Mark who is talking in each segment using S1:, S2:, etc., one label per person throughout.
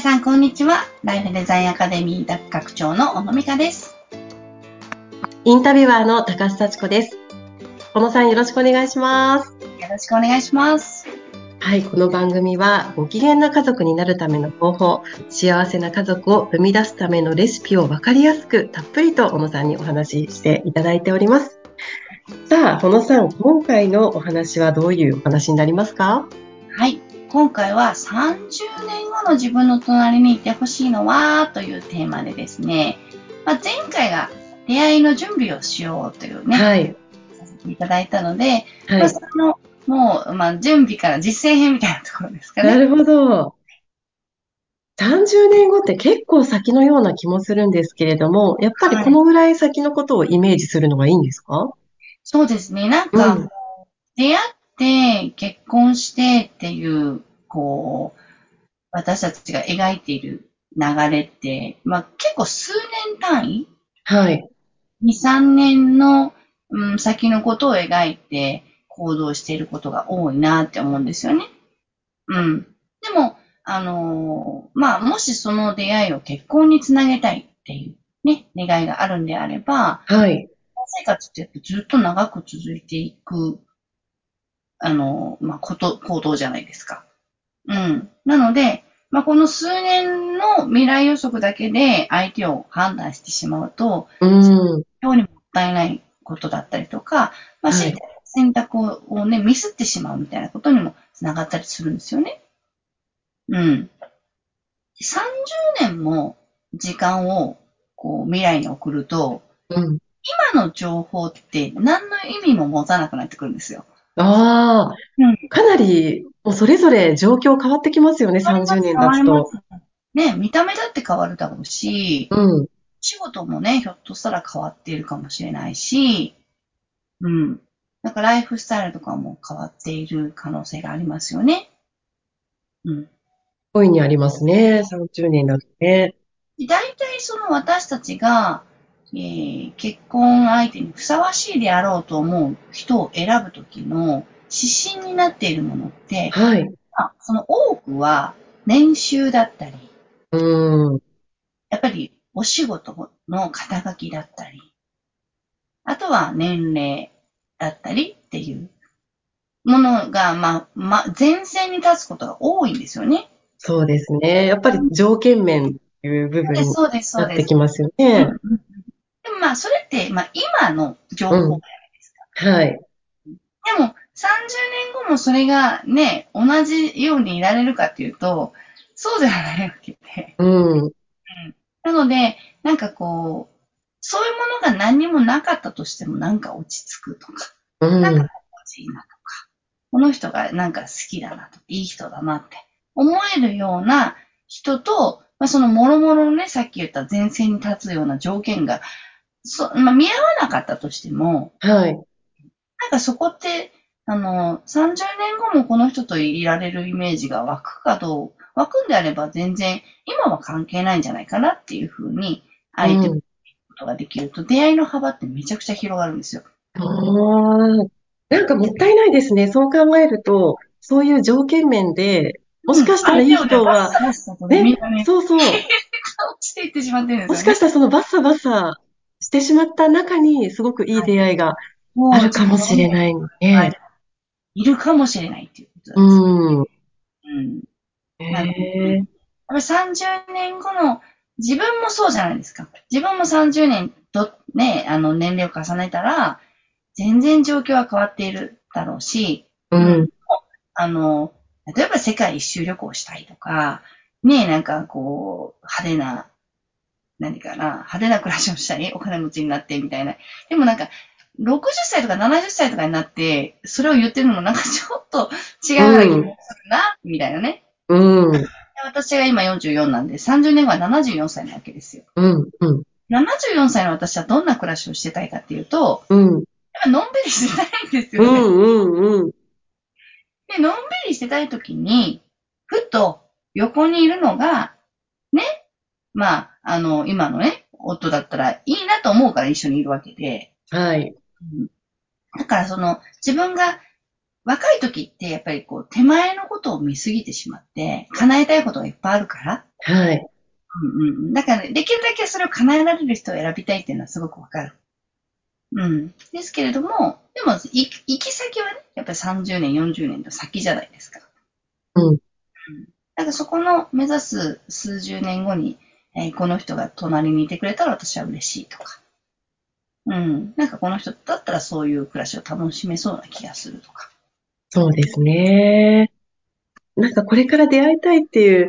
S1: 皆さん、こんにちは。ライフデザインアカデミー学長の小野美香です。
S2: インタビュアーの高須幸子です。小野さんよろしくお願いします。
S1: よろしくお願いします。
S2: はい、この番組はご機嫌な家族になるための方法、幸せな家族を生み出すためのレシピをわかりやすくたっぷりと小野さんにお話ししていただいております。さあ、小野さん、今回のお話はどういうお話になりますか？
S1: はい。今回は30年後の自分の隣にいてほしいのはというテーマでですね、まあ、前回が出会いの準備をしようというね、
S2: はい。
S1: させていただいたので、まあ、
S2: はい。
S1: その、もう、まあ、準備から実践編みたいなところですかね。
S2: なるほど。30年後って結構先のような気もするんですけれども、やっぱりこのぐらい先のことをイメージするのがいいんですか？
S1: そうですね。なん
S2: う
S1: か、
S2: ん。
S1: 出会って、結婚してっていう、こう、私たちが描いている流れって、まあ結構数年単位？
S2: はい。
S1: 2、3年の、うん、先のことを描いて行動していることが多いなって思うんですよね。うん。でも、あのーまあ、もしその出会いを結婚につなげたいっていうね、願いがあるんであれば、
S2: はい。
S1: 生活ってやっぱずっと長く続いていく、あの、まあ、こと、行動じゃないですか。うん。なので、まあ、この数年の未来予測だけで相手を判断してしまうと、
S2: うん。
S1: 非常にもったいないことだったりとか、まあ、
S2: はい
S1: 選択ををね、ミスってしまうみたいなことにもつながったりするんですよね。うん。30年も時間をこう未来に送ると、
S2: うん。
S1: 今の情報って何の意味も持たなくなってくるんですよ。
S2: ああ
S1: うん、
S2: かなり、もうそれぞれ状況変わってきますよね、30年経つと。
S1: ね、見た目だって変わるだろうし、
S2: うん。
S1: 仕事もね、ひょっとしたら変わっているかもしれないし、うん。なんかライフスタイルとかも変わっている可能性がありますよね。うん。
S2: 大いにありますね、30年だとね。
S1: で大体その私たちが、えー結婚相手にふさわしいであろうと思う人を選ぶときの指針になっているものって、
S2: はい。
S1: まあその多くは年収だったり、
S2: うん。
S1: やっぱりお仕事の肩書きだったり、あとは年齢だったりっていうものが、まあ、まあ、前線に立つことが多いんですよね。
S2: そうですね。やっぱり条件面っていう部分に
S1: そうです、そう
S2: なって。きますよね。
S1: うんうんでもまあ、それって、まあ、今の情報じゃないですか。
S2: はい。
S1: でも、30年後もそれがね、同じようにいられるかっていうと、そうではないわけで。
S2: うん。
S1: なので、なんかこう、そういうものが何にもなかったとしてもなんか落ち着くとか、
S2: うん。
S1: なんか心地いいなとか、この人がなんか好きだなとか、いい人だなって思えるような人と、まあ、その諸々のね、さっき言った前線に立つような条件が、そまあ、見合わなかったとしても、
S2: はい。
S1: なんかそこって、あの、30年後もこの人といられるイメージが湧くかどう、湧くんであれば全然今は関係ないんじゃないかなっていうふうに相手を見ることができると、出会いの幅ってめちゃくちゃ広がるんですよ。
S2: ああ、なんかもったいないですね。そう考えると、そういう条件面で、もしかしたらいい人は、
S1: 相手をね
S2: そうそう、
S1: 落ちていってしまってるん
S2: もし
S1: ですよね。
S2: かしたらそのバッサバッサしてしまった中に、すごくいい出会いが
S1: もう
S2: あるかもしれないの
S1: は
S2: で
S1: い、いるかもしれないっていうこと
S2: う
S1: なんですよ。
S2: ん。
S1: うん。なるほど
S2: へえ。
S1: やっぱり30年後の自分もそうじゃないですか。自分も30年とね、あの年齢を重ねたら、全然状況は変わっているだろうし、
S2: うん。
S1: あの、例えば世界一周旅行したいとか、ねなんかこう、派手な、何かな、派手な暮らしをしたい、お金持ちになってみたいな。でもなんか、60歳とか70歳とかになって、それを言ってるのもなんかちょっと違うような気もするな、みたいなね。
S2: うん。
S1: で私が今44なんで、30年後は74歳なわけですよ。
S2: うん。うん。
S1: 74歳の私はどんな暮らしをしてたいかっていうと、
S2: うん。
S1: やっぱのんびりしてたいんですよね。
S2: うん。うん。うん。
S1: で、のんびりしてたいときに、ふっと横にいるのが、ね、まあ、あの、今のね、夫だったらいいなと思うから一緒にいるわけで、
S2: はい。
S1: だからその、自分が若い時ってやっぱりこう、手前のことを見すぎてしまって、叶えたいことがいっぱいあるからっ
S2: はい。
S1: うんうんうん。だから、ね、できるだけそれを叶えられる人を選びたいっていうのはすごくわかる。うん。ですけれども、でも、行き先はね、やっぱり30年、40年と先じゃないですか。
S2: うん。
S1: だからそこの目指す数十年後に、えー、この人が隣にいてくれたら私は嬉しいとか。うん。なんかこの人だったらそういう暮らしを楽しめそうな気がするとか。
S2: そうですね。なんかこれから出会いたいっていう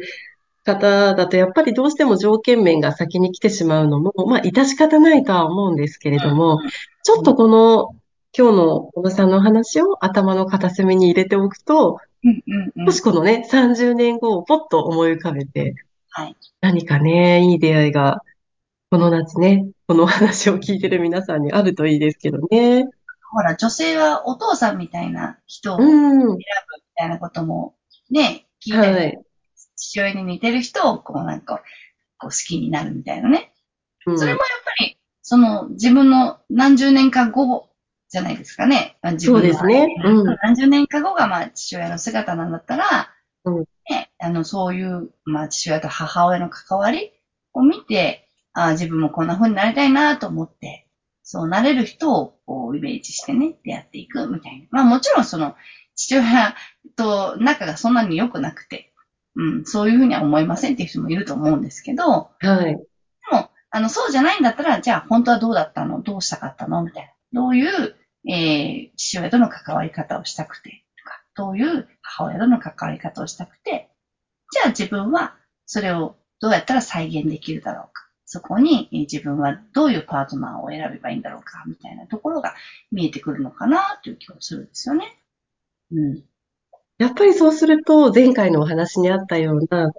S2: 方だと、やっぱりどうしても条件面が先に来てしまうのも、まあ、致し方ないとは思うんですけれども、ちょっとこの、今日の小野さんの話を頭の片隅に入れておくと、
S1: うんうんうん、
S2: もしこのね、30年後をポッと思い浮かべて、
S1: はい、
S2: 何かね、いい出会いが、この夏ね、この話を聞いてる皆さんにあるといいですけどね。
S1: ほら、女性はお父さんみたいな人を選ぶみたいなこともね、聞いて、はい、父親に似てる人をこうなんか、こう好きになるみたいなね。うん、それもやっぱり、その自分の何十年か後じゃないですかね。自分
S2: そうですね。
S1: うん、何十年か後がまあ父親の姿なんだったら、うん、ね、あの、そういう、まあ父親と母親の関わりを見て、あ自分もこんな風になりたいなと思って、そうなれる人をこうイメージしてね、出会っていくみたいな。まあもちろんその、父親と仲がそんなに良くなくて、うん、そういうふうには思いませんっていう人もいると思うんですけど、
S2: はい。で
S1: も、あの、そうじゃないんだったら、じゃあ本当はどうだったの？どうしたかったの？みたいな。どういう、えー、父親との関わり方をしたくて、とか、どういう母親との関わり方をしたくて、じゃあ自分はそれをどうやったら再現できるだろうか。そこに自分はどういうパートナーを選べばいいんだろうか、みたいなところが見えてくるのかな、という気がするんですよね。うん。
S2: やっぱりそうすると、前回のお話にあったような、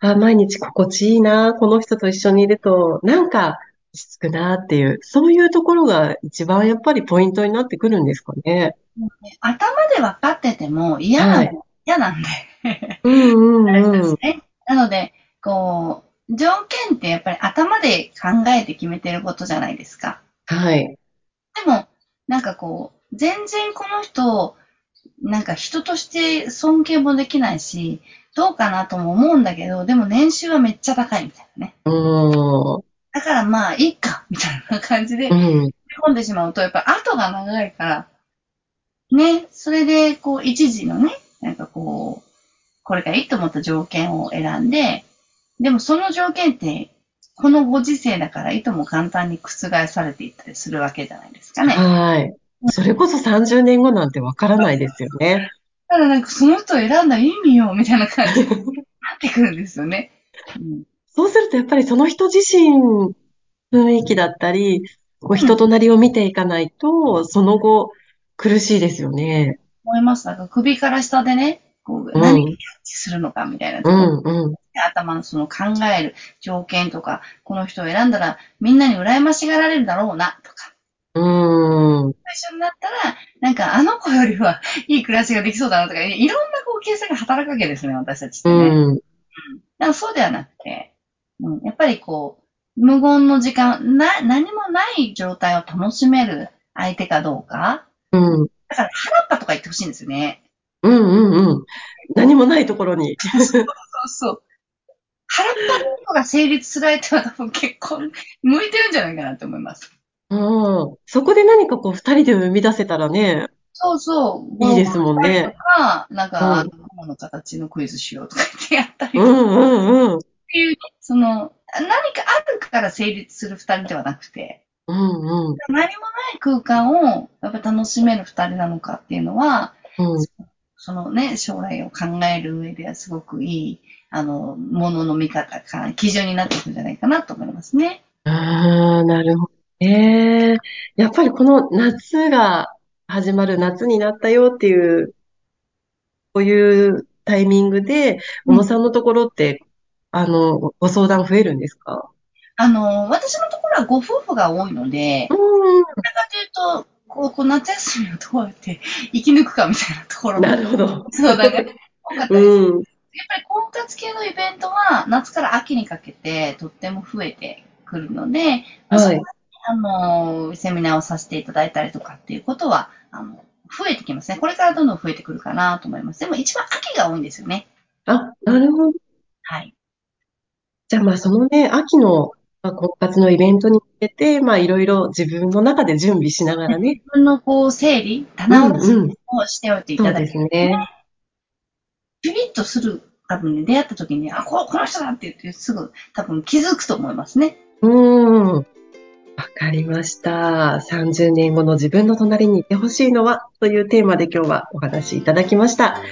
S2: あ、毎日心地いいな、この人と一緒にいると、なんか落ち着くなっていう、そういうところが一番やっぱりポイントになってくるんですかね。
S1: 頭で分かってても嫌な、はい、嫌なんで
S2: うんうんうん。
S1: なので、こう、条件ってやっぱり頭で考えて決めてることじゃないですか。
S2: はい。
S1: でも、なんかこう、全然この人、なんか人として尊敬もできないし、どうかなとも思うんだけど、でも年収はめっちゃ高いみたいなね。だからまあ、いいか、みたいな感じで、込んでしまうと、やっぱ後が長いから、ね、それで、こう、一時のね、なんかこう、これがいいと思った条件を選んで、でもその条件って、このご時世だからいとも簡単に覆されていったりするわけじゃないですかね。
S2: はい。それこそ30年後なんてわからないですよね。
S1: ただなんかその人を選んだ意味よ、みたいな感じになってくるんですよね。
S2: うん、そうするとやっぱりその人自身雰囲気だったり、こう人となりを見ていかないと、その後苦しいですよね。
S1: 思います。なんか首から下でね、こう何にキャッチするのかみたいなところ、うんうん、頭のその考える条件とか、この人を選んだらみんなに羨ましがられるだろうなとか、
S2: うん。
S1: 最初になったら、なんかあの子よりはいい暮らしができそうだなとか、いろんなこう計算が働くわけですね、私たちってね。うん。だからそうではなくて、うん、やっぱりこう、無言の時間、な、何もない状態を楽しめる相手かどうか。
S2: うん。
S1: だから腹っぱとか言ってほしいんですよね。
S2: うんうんうん。何もないところに。
S1: そうそうそう。腹っぱのが成立する相手は多分結婚向いてるんじゃないかなと思います。
S2: うん。そこで何かこう、二人で生み出せたらね。
S1: そうそ
S2: う。いいですもんね。と
S1: か、なんか、うん、雲の形のクイズしようとか言ってやったり
S2: とか。うんうんうん。
S1: っていう、その、何かあるから成立する二人ではなくて、
S2: うんうん。
S1: 何もない空間をやっぱ楽しめる二人なのかっていうのは、
S2: うん、
S1: そのね、将来を考える上ではすごくいい、あの、ものの見方か、基準になっていくんじゃないかなと思いますね。
S2: ああ、なるほど。ええやっぱりこの夏が始まる、夏になったよっていう、こういうタイミングで、小野さんのところって、あの、ご相談増えるんですか？
S1: あの、私のところはご夫婦が多いので、
S2: うん。ど
S1: ちらかというと、こう、夏休みをどうやって生き抜くかみたいなところ
S2: なるほど。
S1: そうだね。多かったです。うん。やっぱり婚活系のイベントは夏から秋にかけてとっても増えてくるので、
S2: はい。
S1: あの、セミナーをさせていただいたりとかっていうことは、あの、増えてきますね。これからどんどん増えてくるかなと思います。でも一番秋が多いんですよね。
S2: あ、なるほど。
S1: はい。
S2: じゃあまあそのね、秋のまあ婚活のイベントに向けて、まあいろいろ自分の中で準備しながらね。
S1: 自分のこう、整理、
S2: う
S1: 棚
S2: んうん。
S1: 卸しをしておいてい
S2: そうで
S1: ただき
S2: すね。
S1: ピリッとする、多分ね、出会った時に、あ、ここの人だって言って、すぐ多分気づくと思いますね。
S2: うーん。わかりました。30年後の自分の隣にいてほしいのはというテーマで今日はお話しいただきました。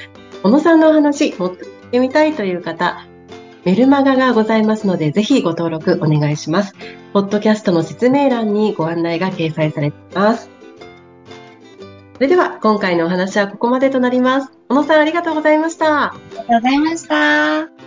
S2: 小野さんのお話、もっと聞いてみたいという方、メルマガがございますので、ぜひご登録お願いします。ポッドキャストの説明欄にご案内が掲載されています。それでは、今回のお話はここまでとなります。小野さん、ありがとうございました。
S1: ありがとうございました。